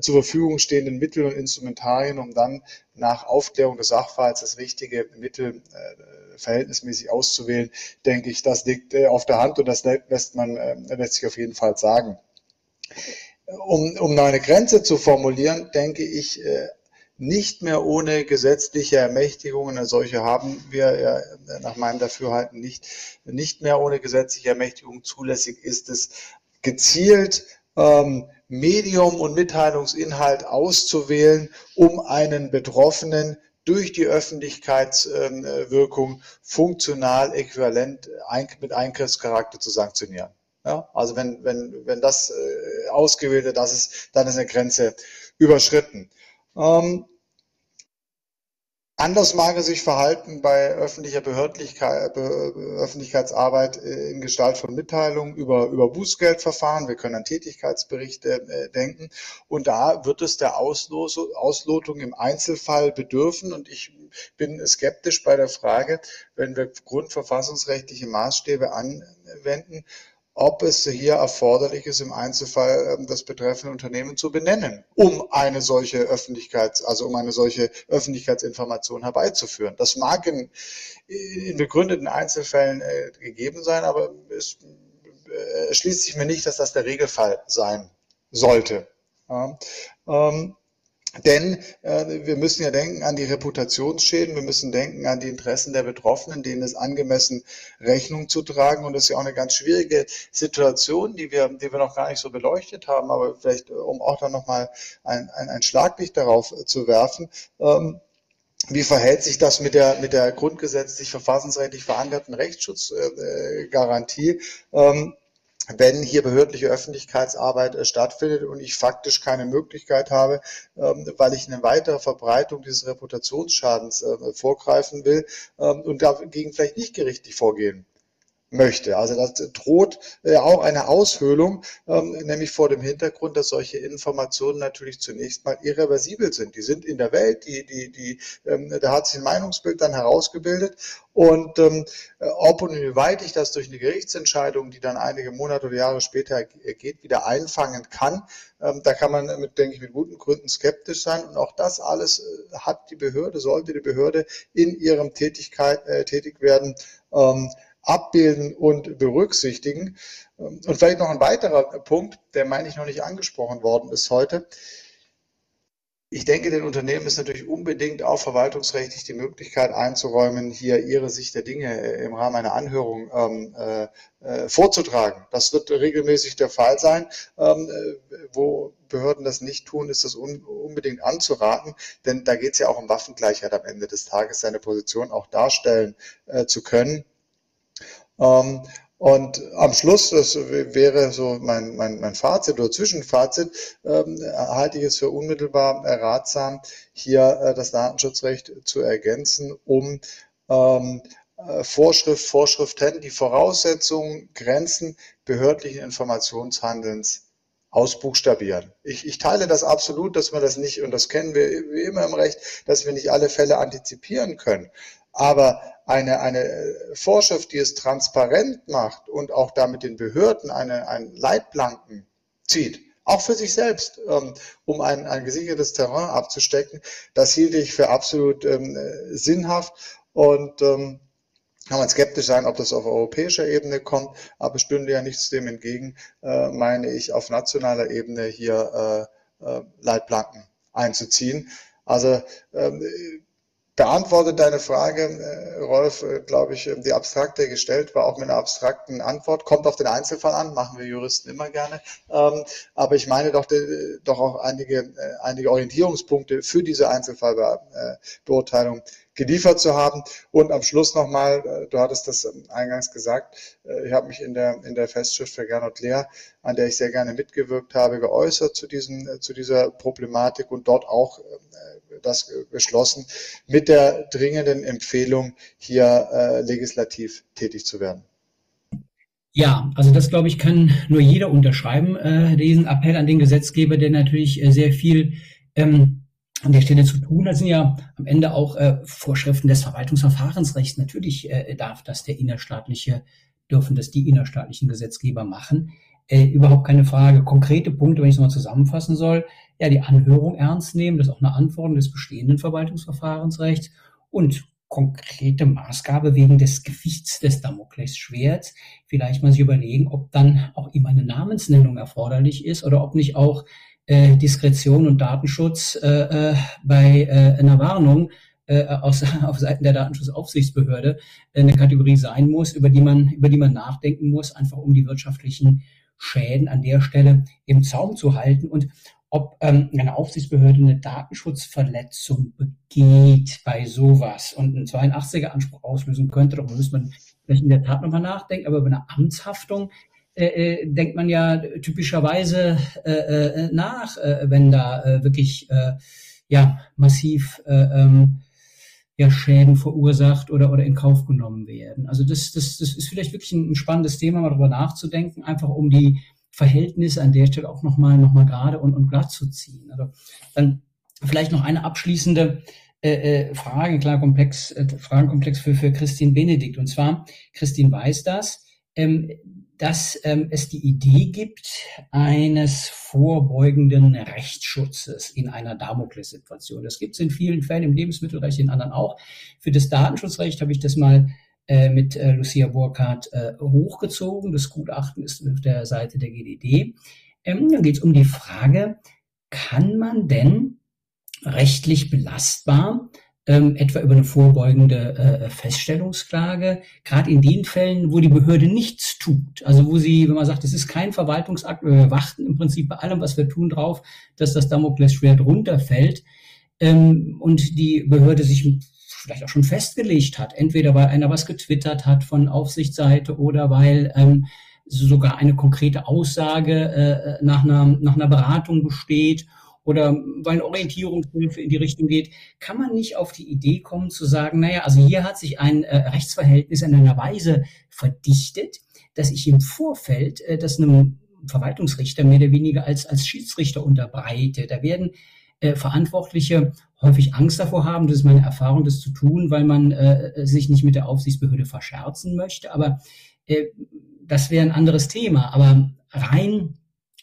zur Verfügung stehenden Mittel und Instrumentarien, um dann nach Aufklärung des Sachverhalts das richtige Mittel äh, verhältnismäßig auszuwählen, denke ich, das liegt äh, auf der Hand und das lässt man äh, lässt sich auf jeden Fall sagen. Um, um eine Grenze zu formulieren, denke ich, äh, nicht mehr ohne gesetzliche Ermächtigungen, eine solche haben wir ja nach meinem Dafürhalten nicht, nicht mehr ohne gesetzliche Ermächtigung zulässig ist es, gezielt ähm, Medium und Mitteilungsinhalt auszuwählen, um einen Betroffenen durch die Öffentlichkeitswirkung funktional äquivalent mit Eingriffscharakter zu sanktionieren. Ja, also wenn, wenn, wenn das äh, ausgewählt wird, das ist, dann ist eine Grenze überschritten. Ähm, Anders mag es sich verhalten bei öffentlicher Behördlichkeit, Öffentlichkeitsarbeit äh, in Gestalt von Mitteilungen über, über Bußgeldverfahren. Wir können an Tätigkeitsberichte äh, denken. Und da wird es der Auslos Auslotung im Einzelfall bedürfen. Und ich bin skeptisch bei der Frage, wenn wir grundverfassungsrechtliche Maßstäbe anwenden, ob es hier erforderlich ist, im Einzelfall ähm, das betreffende Unternehmen zu benennen, um eine solche Öffentlichkeits, also um eine solche Öffentlichkeitsinformation herbeizuführen. Das mag in, in begründeten Einzelfällen äh, gegeben sein, aber es äh, schließt sich mir nicht, dass das der Regelfall sein sollte. Ja, ähm, denn äh, wir müssen ja denken an die Reputationsschäden, wir müssen denken an die Interessen der Betroffenen, denen es angemessen Rechnung zu tragen. Und das ist ja auch eine ganz schwierige Situation, die wir, die wir noch gar nicht so beleuchtet haben, aber vielleicht, um auch dann nochmal ein, ein, ein Schlaglicht darauf zu werfen. Ähm, wie verhält sich das mit der, mit der grundgesetzlich verfassungsrechtlich verankerten Rechtsschutzgarantie? Ähm, wenn hier behördliche Öffentlichkeitsarbeit äh, stattfindet und ich faktisch keine Möglichkeit habe, ähm, weil ich eine weitere Verbreitung dieses Reputationsschadens äh, vorgreifen will ähm, und dagegen vielleicht nicht gerichtlich vorgehen möchte. Also das droht äh, auch eine Aushöhlung, ähm, nämlich vor dem Hintergrund, dass solche Informationen natürlich zunächst mal irreversibel sind. Die sind in der Welt, die, die, die, ähm, da hat sich ein Meinungsbild dann herausgebildet und ähm, ob und inwieweit ich das durch eine Gerichtsentscheidung, die dann einige Monate oder Jahre später geht, wieder einfangen kann, ähm, da kann man, mit, denke ich, mit guten Gründen skeptisch sein. Und auch das alles äh, hat die Behörde, sollte die Behörde in ihrem Tätigkeit, äh, tätig werden, ähm, abbilden und berücksichtigen. Und vielleicht noch ein weiterer Punkt, der meine ich noch nicht angesprochen worden ist heute. Ich denke, den Unternehmen ist natürlich unbedingt auch verwaltungsrechtlich die Möglichkeit einzuräumen, hier ihre Sicht der Dinge äh, im Rahmen einer Anhörung ähm, äh, äh, vorzutragen. Das wird regelmäßig der Fall sein. Ähm, äh, wo Behörden das nicht tun, ist das un unbedingt anzuraten, denn da geht es ja auch um Waffengleichheit am Ende des Tages, seine Position auch darstellen äh, zu können. Ähm, und am Schluss, das wäre so mein, mein, mein Fazit oder Zwischenfazit, ähm, halte ich es für unmittelbar ratsam, hier äh, das Datenschutzrecht zu ergänzen, um ähm, äh, Vorschrift, Vorschriften, die Voraussetzungen, Grenzen behördlichen Informationshandelns ausbuchstabieren. Ich, ich teile das absolut, dass wir das nicht, und das kennen wir wie immer im Recht, dass wir nicht alle Fälle antizipieren können. Aber eine, eine Vorschrift, die es transparent macht und auch damit den Behörden eine, einen Leitplanken zieht, auch für sich selbst, ähm, um ein, ein gesichertes Terrain abzustecken, das hielt ich für absolut ähm, sinnhaft und ähm, kann man skeptisch sein, ob das auf europäischer Ebene kommt, aber stünde ja nichts dem entgegen, äh, meine ich, auf nationaler Ebene hier äh, äh, Leitplanken einzuziehen. Also ähm, beantwortet deine Frage, äh, Rolf, äh, glaube ich, die abstrakte gestellt war, auch mit einer abstrakten Antwort. Kommt auf den Einzelfall an, machen wir Juristen immer gerne. Ähm, aber ich meine doch, doch auch einige, äh, einige Orientierungspunkte für diese Einzelfallbeurteilung geliefert zu haben. Und am Schluss nochmal, äh, du hattest das eingangs gesagt, äh, ich habe mich in der, in der Festschrift für Gernot Lehr, an der ich sehr gerne mitgewirkt habe, geäußert zu, diesen, äh, zu dieser Problematik und dort auch das beschlossen, mit der dringenden Empfehlung, hier legislativ tätig zu werden. Ja, also das glaube ich kann nur jeder unterschreiben, äh, diesen Appell an den Gesetzgeber, der natürlich äh, sehr viel ähm, an der Stelle zu tun. Das sind ja am Ende auch äh, Vorschriften des Verwaltungsverfahrensrechts. Natürlich äh, darf das der innerstaatliche, dürfen das die innerstaatlichen Gesetzgeber machen. Äh, überhaupt keine Frage. Konkrete Punkte, wenn ich es mal zusammenfassen soll. Ja, die Anhörung ernst nehmen, das ist auch eine Anforderung des bestehenden Verwaltungsverfahrensrechts und konkrete Maßgabe wegen des Gewichts des Damoklesschwerts. Vielleicht mal sich überlegen, ob dann auch immer eine Namensnennung erforderlich ist oder ob nicht auch äh, Diskretion und Datenschutz äh, äh, bei äh, einer Warnung äh, aus, auf Seiten der Datenschutzaufsichtsbehörde äh, eine Kategorie sein muss, über die man über die man nachdenken muss, einfach um die wirtschaftlichen Schäden an der Stelle im Zaum zu halten. Und ob ähm, eine Aufsichtsbehörde eine Datenschutzverletzung begeht bei sowas und einen 82er Anspruch auslösen könnte, darüber müsste man vielleicht in der Tat nochmal nachdenken, aber über eine Amtshaftung äh, äh, denkt man ja typischerweise äh, äh, nach, äh, wenn da äh, wirklich ja massiv äh, ähm, ja, Schäden verursacht oder, oder in Kauf genommen werden. Also das, das, das ist vielleicht wirklich ein, ein spannendes Thema, mal darüber nachzudenken, einfach um die Verhältnisse an der Stelle auch nochmal noch mal gerade und, und glatt zu ziehen. Also dann vielleicht noch eine abschließende äh, Frage, klar Komplex, äh, Fragenkomplex für, für Christine Benedikt. Und zwar, Christine weiß das, ähm, dass ähm, es die Idee gibt eines vorbeugenden Rechtsschutzes in einer Damoklessituation. Das gibt es in vielen Fällen im Lebensmittelrecht, in anderen auch. Für das Datenschutzrecht habe ich das mal äh, mit äh, Lucia Burkhardt äh, hochgezogen. Das Gutachten ist auf der Seite der GDD. Ähm, dann geht es um die Frage, kann man denn rechtlich belastbar ähm, etwa über eine vorbeugende äh, Feststellungsklage, gerade in den Fällen, wo die Behörde nichts tut. Also wo sie, wenn man sagt, es ist kein Verwaltungsakt, wir warten im Prinzip bei allem, was wir tun, drauf, dass das Damoklesschwert runterfällt ähm, und die Behörde sich vielleicht auch schon festgelegt hat, entweder weil einer was getwittert hat von Aufsichtsseite oder weil ähm, sogar eine konkrete Aussage äh, nach, einer, nach einer Beratung besteht oder weil eine Orientierungshilfe in die Richtung geht, kann man nicht auf die Idee kommen zu sagen, naja, also hier hat sich ein äh, Rechtsverhältnis in einer Weise verdichtet, dass ich im Vorfeld äh, das einem Verwaltungsrichter mehr oder weniger als, als Schiedsrichter unterbreite. Da werden äh, Verantwortliche häufig Angst davor haben, das ist meine Erfahrung, das zu tun, weil man äh, sich nicht mit der Aufsichtsbehörde verscherzen möchte. Aber äh, das wäre ein anderes Thema. Aber rein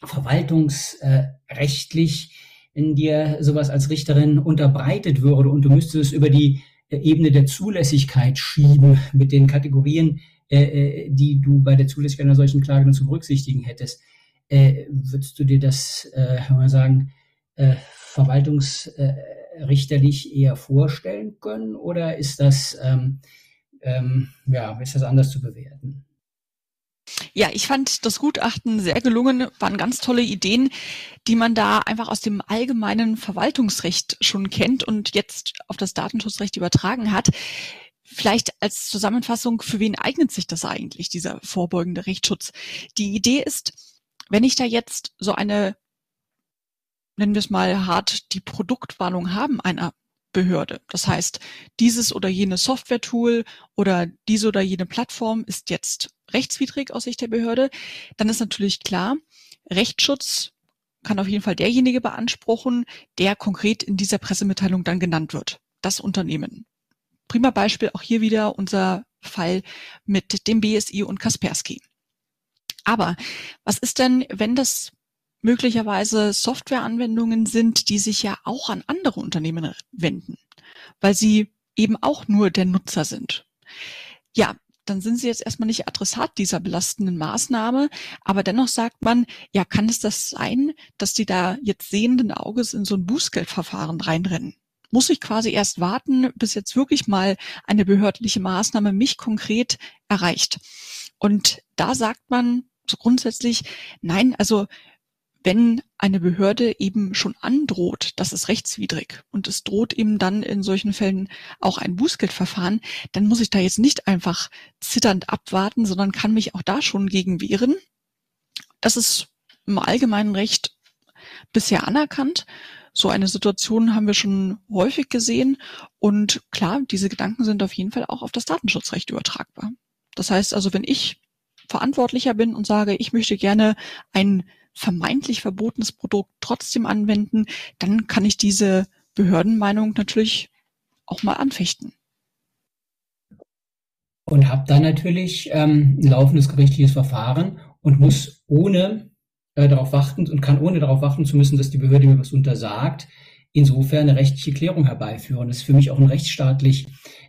verwaltungsrechtlich wenn dir sowas als Richterin unterbreitet würde und du müsstest es über die äh, Ebene der Zulässigkeit schieben mit den Kategorien, äh, äh, die du bei der Zulässigkeit einer solchen Klage zu berücksichtigen hättest, äh, würdest du dir das, äh, wenn man sagen, äh, verwaltungsrichterlich eher vorstellen können oder ist das, ähm, ähm, ja, ist das anders zu bewerten? Ja, ich fand das Gutachten sehr gelungen, waren ganz tolle Ideen, die man da einfach aus dem allgemeinen Verwaltungsrecht schon kennt und jetzt auf das Datenschutzrecht übertragen hat. Vielleicht als Zusammenfassung, für wen eignet sich das eigentlich, dieser vorbeugende Rechtsschutz? Die Idee ist, wenn ich da jetzt so eine, nennen wir es mal hart, die Produktwarnung haben einer Behörde. Das heißt, dieses oder jene Software-Tool oder diese oder jene Plattform ist jetzt rechtswidrig aus Sicht der Behörde. Dann ist natürlich klar, Rechtsschutz kann auf jeden Fall derjenige beanspruchen, der konkret in dieser Pressemitteilung dann genannt wird. Das Unternehmen. Prima Beispiel auch hier wieder unser Fall mit dem BSI und Kaspersky. Aber was ist denn, wenn das möglicherweise Softwareanwendungen sind, die sich ja auch an andere Unternehmen wenden, weil sie eben auch nur der Nutzer sind. ja, dann sind sie jetzt erstmal nicht Adressat dieser belastenden Maßnahme, aber dennoch sagt man, ja, kann es das sein, dass die da jetzt sehenden Auges in so ein Bußgeldverfahren reinrennen? Muss ich quasi erst warten, bis jetzt wirklich mal eine behördliche Maßnahme mich konkret erreicht? Und da sagt man so grundsätzlich, nein, also wenn eine Behörde eben schon androht, das ist rechtswidrig und es droht eben dann in solchen Fällen auch ein Bußgeldverfahren, dann muss ich da jetzt nicht einfach zitternd abwarten, sondern kann mich auch da schon gegen wehren. Das ist im allgemeinen Recht bisher anerkannt. So eine Situation haben wir schon häufig gesehen und klar, diese Gedanken sind auf jeden Fall auch auf das Datenschutzrecht übertragbar. Das heißt also, wenn ich verantwortlicher bin und sage, ich möchte gerne ein vermeintlich verbotenes Produkt trotzdem anwenden, dann kann ich diese Behördenmeinung natürlich auch mal anfechten. Und habe dann natürlich ähm, ein laufendes gerichtliches Verfahren und muss ohne äh, darauf warten und kann ohne darauf warten zu müssen, dass die Behörde mir was untersagt, insofern eine rechtliche Klärung herbeiführen. Das ist für mich auch ein rechtsstaatlich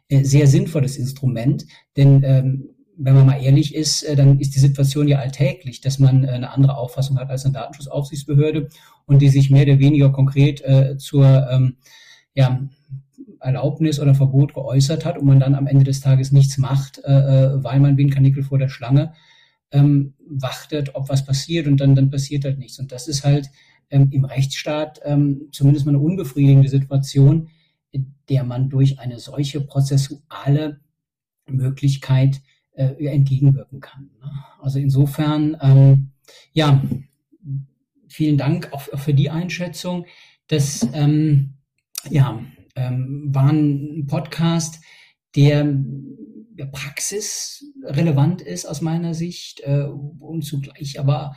äh, sehr sinnvolles Instrument, denn ähm, wenn man mal ehrlich ist, äh, dann ist die Situation ja alltäglich, dass man äh, eine andere Auffassung hat als eine Datenschutzaufsichtsbehörde und die sich mehr oder weniger konkret äh, zur ähm, ja, Erlaubnis oder Verbot geäußert hat und man dann am Ende des Tages nichts macht, weil man wie ein Kanickel vor der Schlange ähm, wartet, ob was passiert und dann, dann passiert halt nichts. Und das ist halt ähm, im Rechtsstaat zumindest mal eine unbefriedigende Situation, der man durch eine solche prozessuale Möglichkeit äh, entgegenwirken kann. Ne? Also insofern, ähm, ja, vielen Dank auch, für die Einschätzung. Das ähm, ja, ähm, war ein Podcast, der praxisrelevant ist aus meiner Sicht äh, und zugleich aber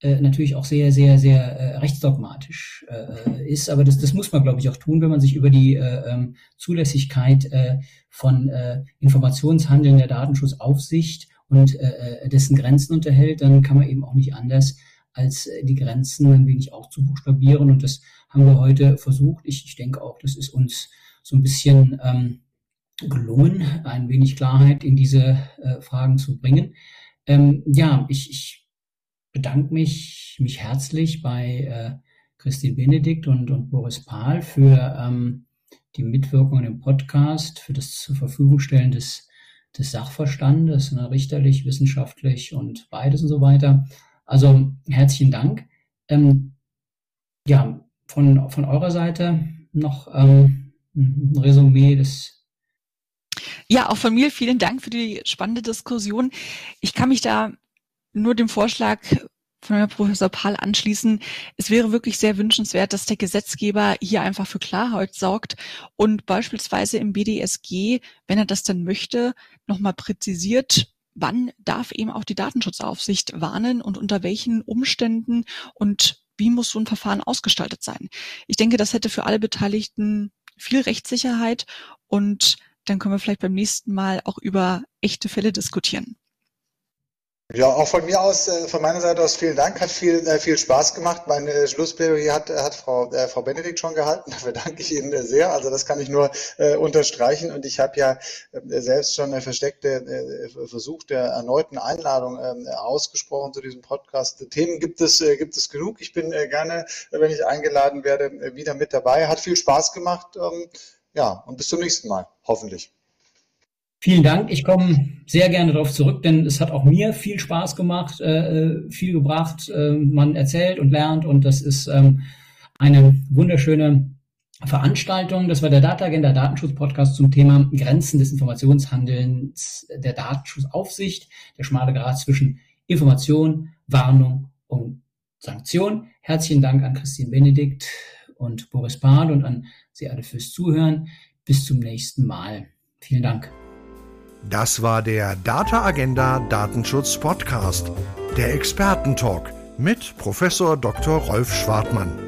äh, natürlich auch sehr, sehr, sehr äh, rechtsdogmatisch äh, ist. Aber das, das muss man, glaube ich, auch tun, wenn man sich über die äh, ähm, Zulässigkeit äh, von äh, Informationshandeln der Datenschutzaufsicht und äh, äh, dessen Grenzen unterhält, dann kann man eben auch nicht anders als äh, die Grenzen ein wenig auch zu buchstabieren. Und das haben wir heute versucht. Ich, ich denke auch, das ist uns so ein bisschen ähm, gelungen, ein wenig Klarheit in diese äh, Fragen zu bringen. Ähm, ja, ich, ich bedanke mich, mich herzlich bei äh, Christine Benedikt und, und Boris Pahl für ähm, die Mitwirkung im Podcast, für das zur Verfügung stellen des, des Sachverstandes, ne, richterlich, wissenschaftlich und beides und so weiter. Also herzlichen Dank. Ähm, ja, von, von eurer Seite noch ähm, ein Resümee des ja, auch von mir vielen Dank für die spannende Diskussion. Ich kann mich da nur dem Vorschlag von Herrn Professor Pahl anschließen. Es wäre wirklich sehr wünschenswert, dass der Gesetzgeber hier einfach für Klarheit sorgt und beispielsweise im BDSG, wenn er das dann möchte, nochmal präzisiert, wann darf eben auch die Datenschutzaufsicht warnen und unter welchen Umständen und wie muss so ein Verfahren ausgestaltet sein. Ich denke, das hätte für alle Beteiligten viel Rechtssicherheit und dann können wir vielleicht beim nächsten Mal auch über echte Fälle diskutieren. Ja, auch von mir aus, äh, von meiner Seite aus vielen Dank, hat viel, äh, viel Spaß gemacht. Mein äh, Schlussplädoyer hat, hat Frau, äh, Frau Benedikt schon gehalten. Dafür danke ich Ihnen sehr. Also das kann ich nur äh, unterstreichen. Und ich habe ja äh, selbst schon eine versteckte Versuch der erneuten Einladung äh, ausgesprochen zu diesem Podcast. Themen gibt es, gibt es genug. Ich bin gerne, wenn ich eingeladen werde, wieder mit dabei. Hat viel Spaß gemacht. Ähm, ja, und bis zum nächsten Mal, hoffentlich. Vielen Dank. Ich komme sehr gerne darauf zurück, denn es hat auch mir viel Spaß gemacht, äh, viel gebracht. Äh, man erzählt und lernt und das ist ähm, eine wunderschöne Veranstaltung. Das war der Data Agenda Datenschutz Podcast zum Thema Grenzen des Informationshandelns der Datenschutzaufsicht, der schmale Grad zwischen Information, Warnung und Sanktion. Herzlichen Dank an Christine Benedikt und Boris Pahl und an Sie alle fürs Zuhören. Bis zum nächsten Mal. Vielen Dank. Das war der Data Agenda Datenschutz Podcast, der Expertentalk mit Professor Dr. Rolf Schwartmann.